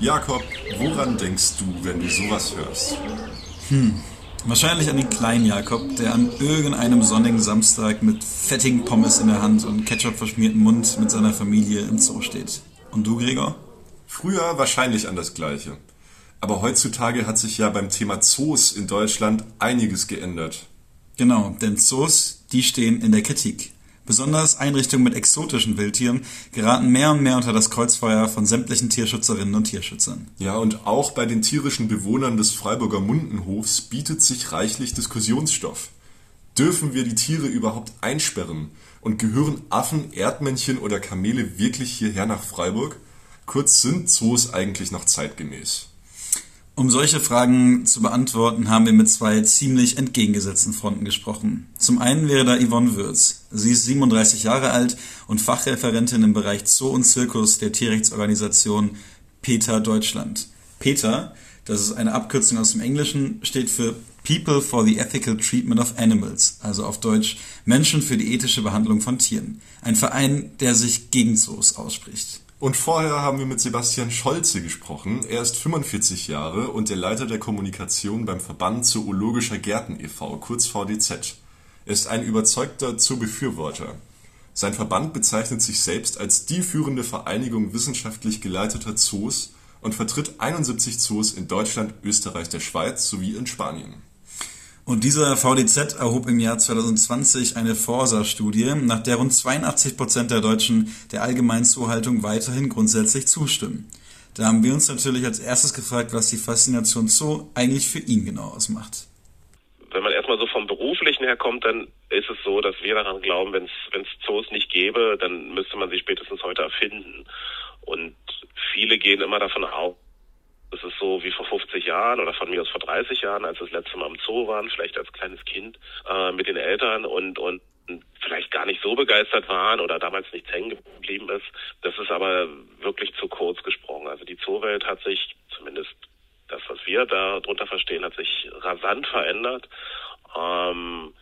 Jakob, woran denkst du, wenn du sowas hörst? Hm, wahrscheinlich an den kleinen Jakob, der an irgendeinem sonnigen Samstag mit fettigen Pommes in der Hand und Ketchup verschmierten Mund mit seiner Familie im Zoo steht. Und du, Gregor? Früher wahrscheinlich an das Gleiche. Aber heutzutage hat sich ja beim Thema Zoos in Deutschland einiges geändert. Genau, denn Zoos, die stehen in der Kritik. Besonders Einrichtungen mit exotischen Wildtieren geraten mehr und mehr unter das Kreuzfeuer von sämtlichen Tierschützerinnen und Tierschützern. Ja, und auch bei den tierischen Bewohnern des Freiburger Mundenhofs bietet sich reichlich Diskussionsstoff. Dürfen wir die Tiere überhaupt einsperren? Und gehören Affen, Erdmännchen oder Kamele wirklich hierher nach Freiburg? Kurz, sind Zoos eigentlich noch zeitgemäß? Um solche Fragen zu beantworten, haben wir mit zwei ziemlich entgegengesetzten Fronten gesprochen. Zum einen wäre da Yvonne Würz. Sie ist 37 Jahre alt und Fachreferentin im Bereich Zoo und Zirkus der Tierrechtsorganisation PETA Deutschland. PETA, das ist eine Abkürzung aus dem Englischen, steht für People for the Ethical Treatment of Animals, also auf Deutsch Menschen für die ethische Behandlung von Tieren. Ein Verein, der sich gegen Zoos ausspricht. Und vorher haben wir mit Sebastian Scholze gesprochen. Er ist 45 Jahre und der Leiter der Kommunikation beim Verband Zoologischer Gärten e.V., kurz VDZ. Er ist ein überzeugter Zoobefürworter. Sein Verband bezeichnet sich selbst als die führende Vereinigung wissenschaftlich geleiteter Zoos und vertritt 71 Zoos in Deutschland, Österreich, der Schweiz sowie in Spanien. Und dieser VDZ erhob im Jahr 2020 eine Forsa-Studie, nach der rund 82 Prozent der Deutschen der allgemeinen Zoohaltung weiterhin grundsätzlich zustimmen. Da haben wir uns natürlich als erstes gefragt, was die Faszination Zoo eigentlich für ihn genau ausmacht. Wenn man erstmal so vom Beruflichen her kommt, dann ist es so, dass wir daran glauben, wenn es Zoos nicht gäbe, dann müsste man sie spätestens heute erfinden. Und viele gehen immer davon aus, es ist so wie vor 50 Jahren oder von mir aus vor 30 Jahren, als wir das letzte Mal im Zoo waren, vielleicht als kleines Kind äh, mit den Eltern und, und vielleicht gar nicht so begeistert waren oder damals nichts hängen geblieben ist. Das ist aber wirklich zu kurz gesprungen. Also die Zoowelt hat sich, zumindest das, was wir darunter verstehen, hat sich rasant verändert. Ähm,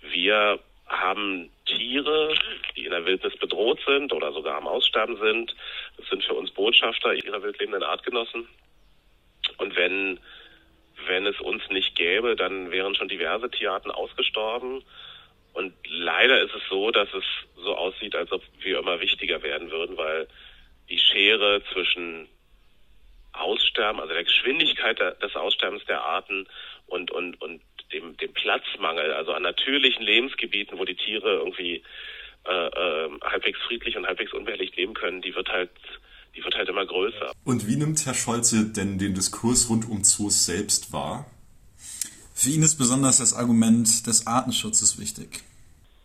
wir haben Tiere, die in der Wildnis bedroht sind oder sogar am Aussterben sind. Das sind für uns Botschafter ihrer wildlebenden Artgenossen. Und wenn, wenn es uns nicht gäbe, dann wären schon diverse Tierarten ausgestorben. Und leider ist es so, dass es so aussieht, als ob wir immer wichtiger werden würden, weil die Schere zwischen Aussterben, also der Geschwindigkeit des Aussterbens der Arten und, und, und dem, dem Platzmangel, also an natürlichen Lebensgebieten, wo die Tiere irgendwie äh, äh, halbwegs friedlich und halbwegs unbehelligt leben können, die wird halt die wird halt immer größer. Und wie nimmt Herr Scholze denn den Diskurs rund um Zoos selbst wahr? Für ihn ist besonders das Argument des Artenschutzes wichtig.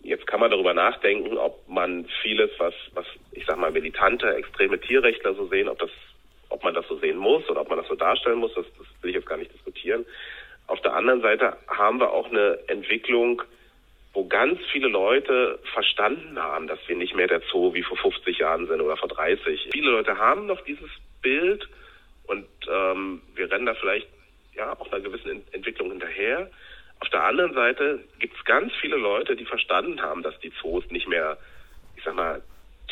Jetzt kann man darüber nachdenken, ob man vieles, was, was ich sag mal, militante, extreme Tierrechtler so sehen, ob das, ob man das so sehen muss oder ob man das so darstellen muss, das, das will ich jetzt gar nicht diskutieren. Auf der anderen Seite haben wir auch eine Entwicklung, wo ganz viele Leute verstanden haben, dass wir nicht mehr der Zoo wie vor 50 Jahren sind oder vor 30. Viele Leute haben noch dieses Bild und ähm, wir rennen da vielleicht ja auch einer gewissen Entwicklung hinterher. Auf der anderen Seite gibt es ganz viele Leute, die verstanden haben, dass die Zoos nicht mehr, ich sag mal,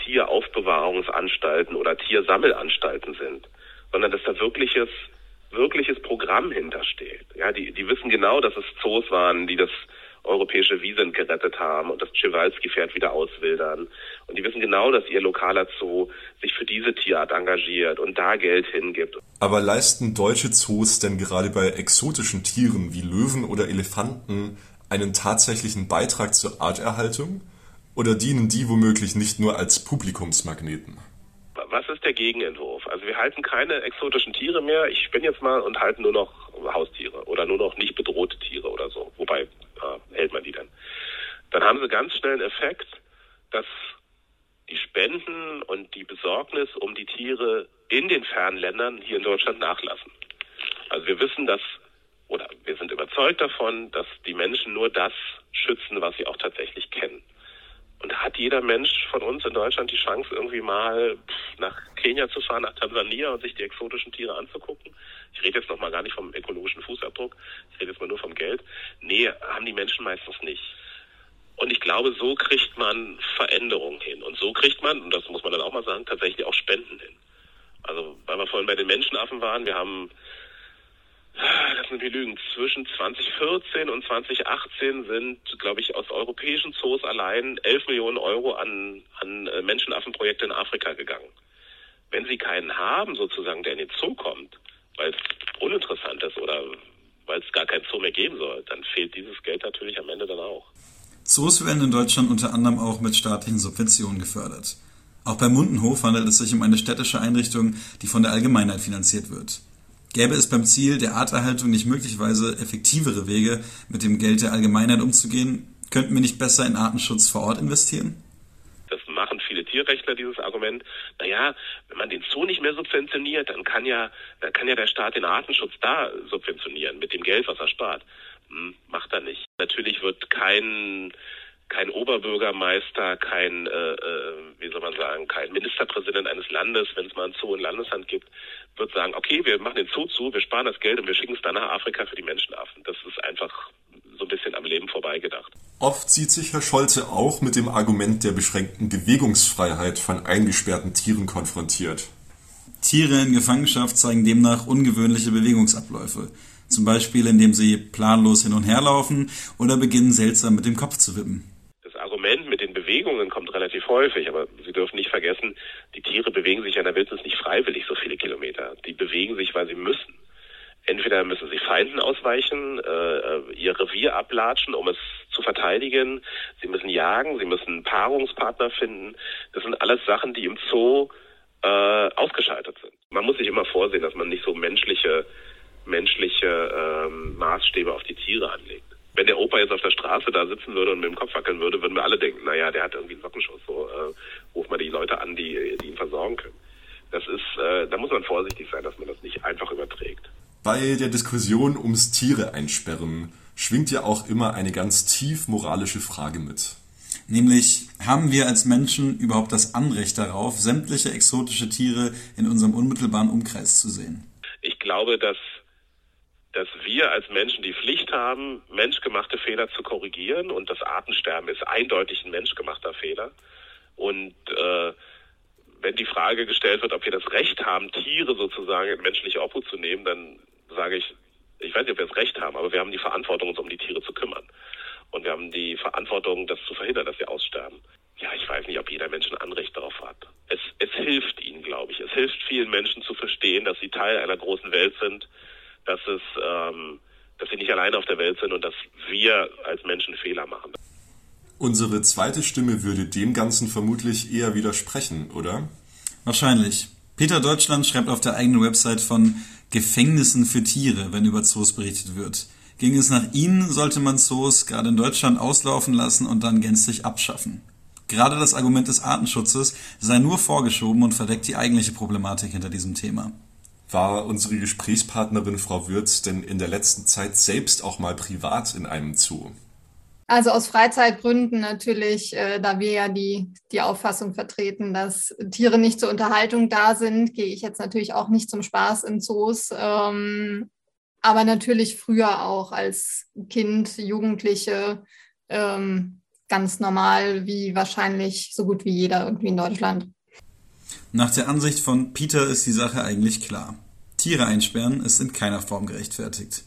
Tieraufbewahrungsanstalten oder Tiersammelanstalten sind, sondern dass da wirkliches wirkliches Programm hintersteht. Ja, die, die wissen genau, dass es Zoos waren, die das europäische Wiesen gerettet haben und das Przewalski-Pferd wieder auswildern. Und die wissen genau, dass ihr lokaler Zoo sich für diese Tierart engagiert und da Geld hingibt. Aber leisten deutsche Zoos denn gerade bei exotischen Tieren wie Löwen oder Elefanten einen tatsächlichen Beitrag zur Arterhaltung? Oder dienen die womöglich nicht nur als Publikumsmagneten? Was ist der Gegenentwurf? Also wir halten keine exotischen Tiere mehr. Ich bin jetzt mal und halten nur noch Haustiere oder nur noch nicht bedrohte Tiere oder so. Wobei äh, hält man die denn? Dann haben sie ganz schnell einen Effekt, dass die Spenden und die Besorgnis um die Tiere in den fernen Ländern hier in Deutschland nachlassen. Also wir wissen, dass, oder wir sind überzeugt davon, dass die Menschen nur das schützen, was sie auch tatsächlich kennen. Und hat jeder Mensch von uns in Deutschland die Chance, irgendwie mal nach Kenia zu fahren, nach Tansania und sich die exotischen Tiere anzugucken? Ich rede jetzt noch mal gar nicht vom ökologischen Fußabdruck, ich rede jetzt mal nur vom Geld. Nee, haben die Menschen meistens nicht. Und ich glaube, so kriegt man Veränderungen hin. Und so kriegt man, und das muss man dann auch mal sagen, tatsächlich auch Spenden hin. Also, weil wir vorhin bei den Menschenaffen waren, wir haben, lass mich lügen, zwischen 2014 und 2018 sind, glaube ich, aus europäischen Zoos allein 11 Millionen Euro an, an äh, Menschenaffenprojekte in Afrika gegangen. Wenn sie keinen haben, sozusagen, der in den Zoo kommt, weil es uninteressant ist oder weil es gar kein Zoo mehr geben soll, dann fehlt dieses Geld natürlich am Ende dann auch. Zoos werden in Deutschland unter anderem auch mit staatlichen Subventionen gefördert. Auch beim Mundenhof handelt es sich um eine städtische Einrichtung, die von der Allgemeinheit finanziert wird. Gäbe es beim Ziel der Arterhaltung nicht möglicherweise effektivere Wege, mit dem Geld der Allgemeinheit umzugehen, könnten wir nicht besser in Artenschutz vor Ort investieren? Tierrechtler, dieses Argument. Naja, wenn man den Zoo nicht mehr subventioniert, dann kann ja, kann ja der Staat den Artenschutz da subventionieren mit dem Geld, was er spart. Hm, macht er nicht. Natürlich wird kein kein Oberbürgermeister, kein, äh, äh, wie soll man sagen, kein Ministerpräsident eines Landes, wenn es mal einen Zoo in Landeshand gibt, wird sagen, okay, wir machen den Zoo zu, wir sparen das Geld und wir schicken es dann nach Afrika für die Menschenaffen. Das ist einfach so ein bisschen am Leben vorbeigedacht. Oft sieht sich Herr Scholze auch mit dem Argument der beschränkten Bewegungsfreiheit von eingesperrten Tieren konfrontiert. Tiere in Gefangenschaft zeigen demnach ungewöhnliche Bewegungsabläufe. Zum Beispiel, indem sie planlos hin und her laufen oder beginnen seltsam mit dem Kopf zu wippen. Argument mit den Bewegungen kommt relativ häufig, aber Sie dürfen nicht vergessen, die Tiere bewegen sich in der Wildnis nicht freiwillig so viele Kilometer. Die bewegen sich, weil sie müssen. Entweder müssen sie Feinden ausweichen, äh, ihr Revier ablatschen, um es zu verteidigen. Sie müssen jagen, sie müssen Paarungspartner finden. Das sind alles Sachen, die im Zoo äh, ausgeschaltet sind. Man muss sich immer vorsehen, dass man nicht so menschliche menschliche ähm, Maßstäbe auf die Tiere anlegt wenn der Opa jetzt auf der Straße da sitzen würde und mit dem Kopf wackeln würde, würden wir alle denken, naja, der hat irgendwie einen Sockenschuss, so äh, ruf mal die Leute an, die, die ihn versorgen können. Das ist, äh, da muss man vorsichtig sein, dass man das nicht einfach überträgt. Bei der Diskussion ums Tiere einsperren schwingt ja auch immer eine ganz tief moralische Frage mit. Nämlich, haben wir als Menschen überhaupt das Anrecht darauf, sämtliche exotische Tiere in unserem unmittelbaren Umkreis zu sehen? Ich glaube, dass dass wir als Menschen die Pflicht haben, menschgemachte Fehler zu korrigieren und das Artensterben ist eindeutig ein menschgemachter Fehler. Und äh, wenn die Frage gestellt wird, ob wir das Recht haben, Tiere sozusagen in menschliche Obhut zu nehmen, dann sage ich, ich weiß nicht, ob wir das Recht haben, aber wir haben die Verantwortung, uns um die Tiere zu kümmern. Und wir haben die Verantwortung, das zu verhindern, dass sie aussterben. Ja, ich weiß nicht, ob jeder Mensch ein Anrecht darauf hat. Es, es hilft ihnen, glaube ich. Es hilft vielen Menschen zu verstehen, dass sie Teil einer großen Welt sind, dass es, ähm, dass sie nicht alleine auf der Welt sind und dass wir als Menschen Fehler machen. Unsere zweite Stimme würde dem Ganzen vermutlich eher widersprechen, oder? Wahrscheinlich. Peter Deutschland schreibt auf der eigenen Website von Gefängnissen für Tiere, wenn über Zoos berichtet wird. Ging es nach Ihnen, sollte man Zoos gerade in Deutschland auslaufen lassen und dann gänzlich abschaffen. Gerade das Argument des Artenschutzes sei nur vorgeschoben und verdeckt die eigentliche Problematik hinter diesem Thema. War unsere Gesprächspartnerin Frau Würz denn in der letzten Zeit selbst auch mal privat in einem Zoo? Also aus Freizeitgründen natürlich, äh, da wir ja die, die Auffassung vertreten, dass Tiere nicht zur Unterhaltung da sind, gehe ich jetzt natürlich auch nicht zum Spaß in Zoos. Ähm, aber natürlich früher auch als Kind, Jugendliche, ähm, ganz normal, wie wahrscheinlich so gut wie jeder irgendwie in Deutschland. Nach der Ansicht von Peter ist die Sache eigentlich klar. Tiere einsperren ist in keiner Form gerechtfertigt.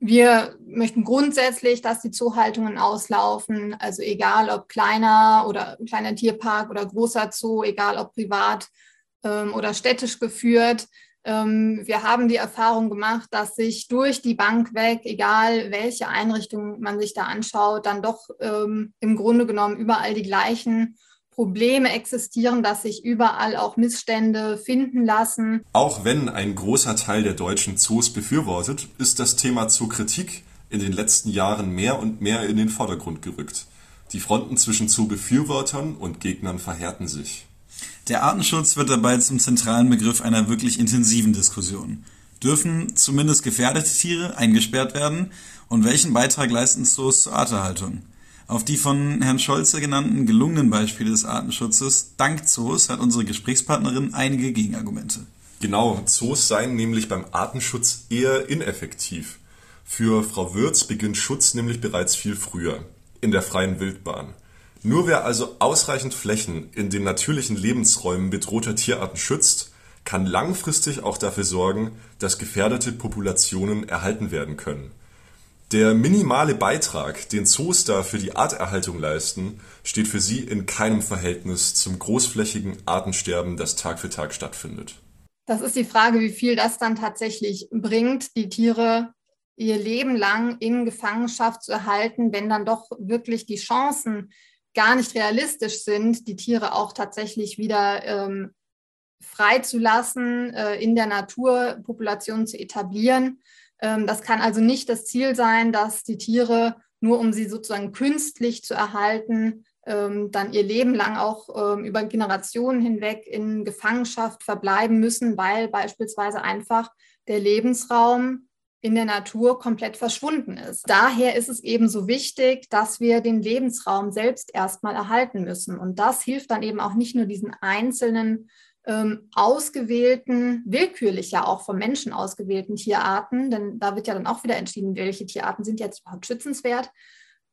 Wir möchten grundsätzlich, dass die Zoohaltungen auslaufen, also egal ob kleiner oder kleiner Tierpark oder großer Zoo, egal ob privat ähm, oder städtisch geführt. Ähm, wir haben die Erfahrung gemacht, dass sich durch die Bank weg, egal welche Einrichtung man sich da anschaut, dann doch ähm, im Grunde genommen überall die gleichen Probleme existieren, dass sich überall auch Missstände finden lassen. Auch wenn ein großer Teil der deutschen Zoos befürwortet, ist das Thema Zookritik in den letzten Jahren mehr und mehr in den Vordergrund gerückt. Die Fronten zwischen Zoobefürwortern und Gegnern verhärten sich. Der Artenschutz wird dabei zum zentralen Begriff einer wirklich intensiven Diskussion. Dürfen zumindest gefährdete Tiere eingesperrt werden? Und welchen Beitrag leisten Zoos zur Arterhaltung? Auf die von Herrn Scholze genannten gelungenen Beispiele des Artenschutzes dank Zoos hat unsere Gesprächspartnerin einige Gegenargumente. Genau, Zoos seien nämlich beim Artenschutz eher ineffektiv. Für Frau Würz beginnt Schutz nämlich bereits viel früher, in der freien Wildbahn. Nur wer also ausreichend Flächen in den natürlichen Lebensräumen bedrohter Tierarten schützt, kann langfristig auch dafür sorgen, dass gefährdete Populationen erhalten werden können. Der minimale Beitrag, den Zoos da für die Arterhaltung leisten, steht für sie in keinem Verhältnis zum großflächigen Artensterben, das Tag für Tag stattfindet. Das ist die Frage, wie viel das dann tatsächlich bringt, die Tiere ihr Leben lang in Gefangenschaft zu erhalten, wenn dann doch wirklich die Chancen gar nicht realistisch sind, die Tiere auch tatsächlich wieder ähm, freizulassen, äh, in der Naturpopulation zu etablieren. Ähm, das kann also nicht das Ziel sein, dass die Tiere, nur um sie sozusagen künstlich zu erhalten, ähm, dann ihr Leben lang auch ähm, über Generationen hinweg in Gefangenschaft verbleiben müssen, weil beispielsweise einfach der Lebensraum in der Natur komplett verschwunden ist. Daher ist es eben so wichtig, dass wir den Lebensraum selbst erstmal erhalten müssen. Und das hilft dann eben auch nicht nur diesen einzelnen ähm, ausgewählten, willkürlich ja auch vom Menschen ausgewählten Tierarten, denn da wird ja dann auch wieder entschieden, welche Tierarten sind jetzt überhaupt schützenswert,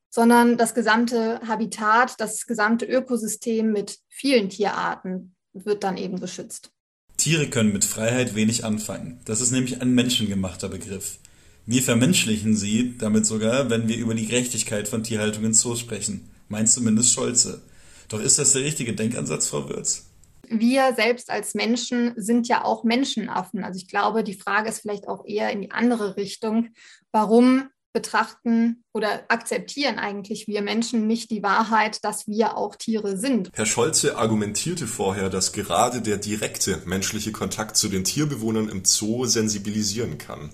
sondern das gesamte Habitat, das gesamte Ökosystem mit vielen Tierarten wird dann eben geschützt. Tiere können mit Freiheit wenig anfangen. Das ist nämlich ein menschengemachter Begriff. Wir vermenschlichen sie damit sogar, wenn wir über die Gerechtigkeit von Tierhaltung in Zoos sprechen. Meint zumindest Scholze. Doch ist das der richtige Denkansatz, Frau Würz? Wir selbst als Menschen sind ja auch Menschenaffen. Also ich glaube, die Frage ist vielleicht auch eher in die andere Richtung. Warum betrachten oder akzeptieren eigentlich wir Menschen nicht die Wahrheit, dass wir auch Tiere sind. Herr Scholze argumentierte vorher, dass gerade der direkte menschliche Kontakt zu den Tierbewohnern im Zoo sensibilisieren kann.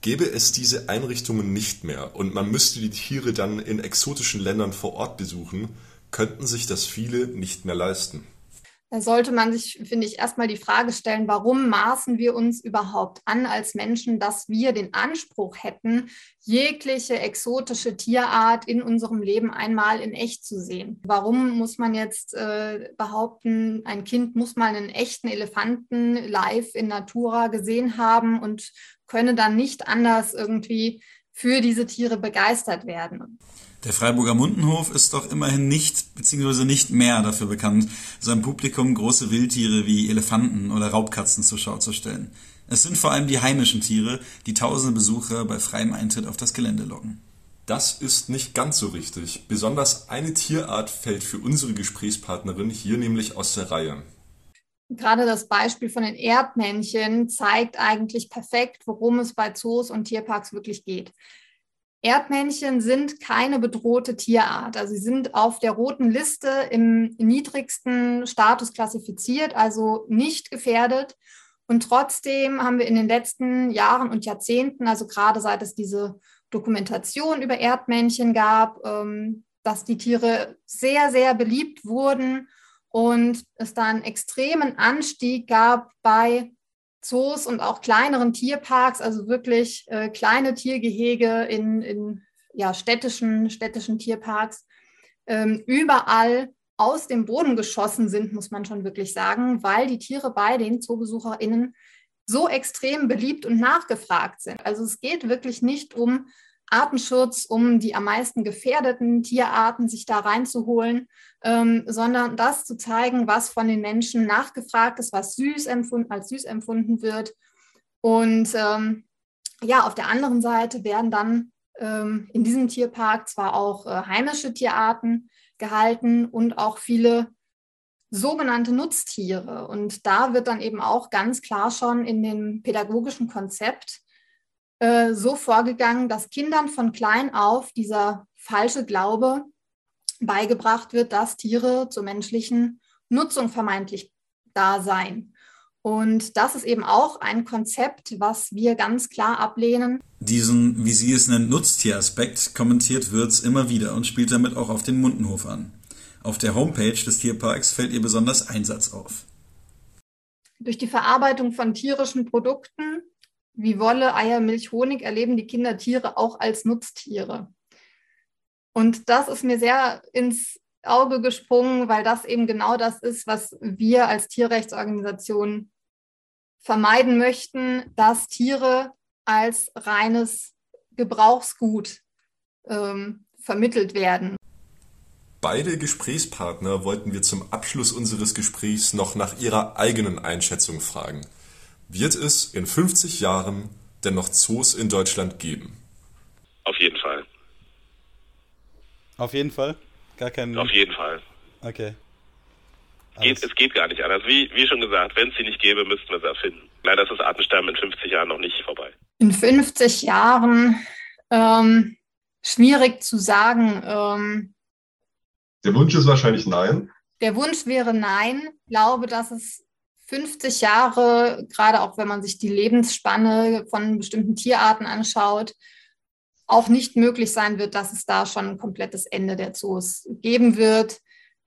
Gäbe es diese Einrichtungen nicht mehr und man müsste die Tiere dann in exotischen Ländern vor Ort besuchen, könnten sich das viele nicht mehr leisten. Da sollte man sich, finde ich, erstmal die Frage stellen, warum maßen wir uns überhaupt an als Menschen, dass wir den Anspruch hätten, jegliche exotische Tierart in unserem Leben einmal in echt zu sehen? Warum muss man jetzt äh, behaupten, ein Kind muss mal einen echten Elefanten live in Natura gesehen haben und könne dann nicht anders irgendwie für diese Tiere begeistert werden? Der Freiburger Mundenhof ist doch immerhin nicht bzw. nicht mehr dafür bekannt, seinem Publikum große Wildtiere wie Elefanten oder Raubkatzen zur Schau zu stellen. Es sind vor allem die heimischen Tiere, die tausende Besucher bei freiem Eintritt auf das Gelände locken. Das ist nicht ganz so richtig. Besonders eine Tierart fällt für unsere Gesprächspartnerin hier nämlich aus der Reihe. Gerade das Beispiel von den Erdmännchen zeigt eigentlich perfekt, worum es bei Zoos und Tierparks wirklich geht. Erdmännchen sind keine bedrohte Tierart. Also sie sind auf der roten Liste im niedrigsten Status klassifiziert, also nicht gefährdet. Und trotzdem haben wir in den letzten Jahren und Jahrzehnten, also gerade seit es diese Dokumentation über Erdmännchen gab, ähm, dass die Tiere sehr, sehr beliebt wurden und es da einen extremen Anstieg gab bei Zoos und auch kleineren Tierparks, also wirklich äh, kleine Tiergehege in, in ja, städtischen, städtischen Tierparks, ähm, überall aus dem Boden geschossen sind, muss man schon wirklich sagen, weil die Tiere bei den ZoobesucherInnen so extrem beliebt und nachgefragt sind. Also es geht wirklich nicht um Artenschutz, um die am meisten gefährdeten Tierarten sich da reinzuholen, ähm, sondern das zu zeigen, was von den Menschen nachgefragt ist, was süß empfunden, als süß empfunden wird. Und ähm, ja, auf der anderen Seite werden dann ähm, in diesem Tierpark zwar auch äh, heimische Tierarten gehalten und auch viele sogenannte Nutztiere. Und da wird dann eben auch ganz klar schon in dem pädagogischen Konzept äh, so vorgegangen, dass Kindern von klein auf dieser falsche Glaube beigebracht wird, dass Tiere zur menschlichen Nutzung vermeintlich da seien. Und das ist eben auch ein Konzept, was wir ganz klar ablehnen. Diesen, wie Sie es nennen, Nutztieraspekt kommentiert Wirz immer wieder und spielt damit auch auf den Mundenhof an. Auf der Homepage des Tierparks fällt ihr besonders Einsatz auf. Durch die Verarbeitung von tierischen Produkten wie Wolle, Eier, Milch, Honig erleben die Kinder Tiere auch als Nutztiere. Und das ist mir sehr ins Auge gesprungen, weil das eben genau das ist, was wir als Tierrechtsorganisation vermeiden möchten, dass Tiere als reines Gebrauchsgut ähm, vermittelt werden. Beide Gesprächspartner wollten wir zum Abschluss unseres Gesprächs noch nach ihrer eigenen Einschätzung fragen. Wird es in 50 Jahren denn noch Zoos in Deutschland geben? Auf jeden Fall. Auf jeden Fall? Gar keinen. Auf jeden Fall. Okay. Geht, es geht gar nicht anders. Wie, wie schon gesagt, wenn es sie nicht gäbe, müssten wir sie erfinden. Leider ist das Artensterben in 50 Jahren noch nicht vorbei. In 50 Jahren ähm, schwierig zu sagen. Ähm, der Wunsch ist wahrscheinlich nein. Der Wunsch wäre nein. Ich glaube, dass es 50 Jahre, gerade auch wenn man sich die Lebensspanne von bestimmten Tierarten anschaut, auch nicht möglich sein wird, dass es da schon ein komplettes Ende der Zoos geben wird.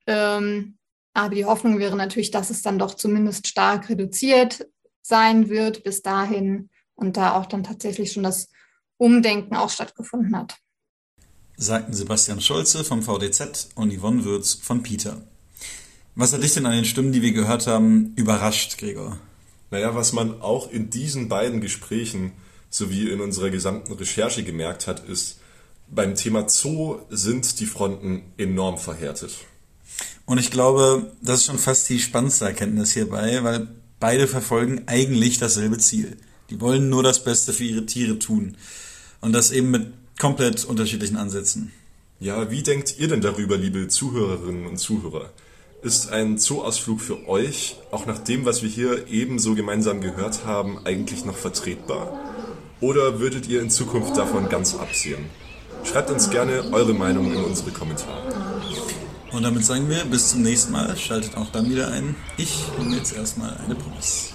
Ähm, aber die Hoffnung wäre natürlich, dass es dann doch zumindest stark reduziert sein wird bis dahin und da auch dann tatsächlich schon das Umdenken auch stattgefunden hat. Sagten Sebastian Scholze vom VDZ und Yvonne Würz von Peter. Was hat dich denn an den Stimmen, die wir gehört haben, überrascht, Gregor? Naja, was man auch in diesen beiden Gesprächen sowie in unserer gesamten Recherche gemerkt hat, ist, beim Thema Zoo sind die Fronten enorm verhärtet. Und ich glaube, das ist schon fast die spannendste Erkenntnis hierbei, weil beide verfolgen eigentlich dasselbe Ziel. Die wollen nur das Beste für ihre Tiere tun. Und das eben mit komplett unterschiedlichen Ansätzen. Ja, wie denkt ihr denn darüber, liebe Zuhörerinnen und Zuhörer? Ist ein Zooausflug für euch, auch nach dem, was wir hier ebenso gemeinsam gehört haben, eigentlich noch vertretbar? Oder würdet ihr in Zukunft davon ganz absehen? Schreibt uns gerne eure Meinung in unsere Kommentare. Und damit sagen wir bis zum nächsten Mal. Schaltet auch dann wieder ein. Ich nehme jetzt erstmal eine Pommes.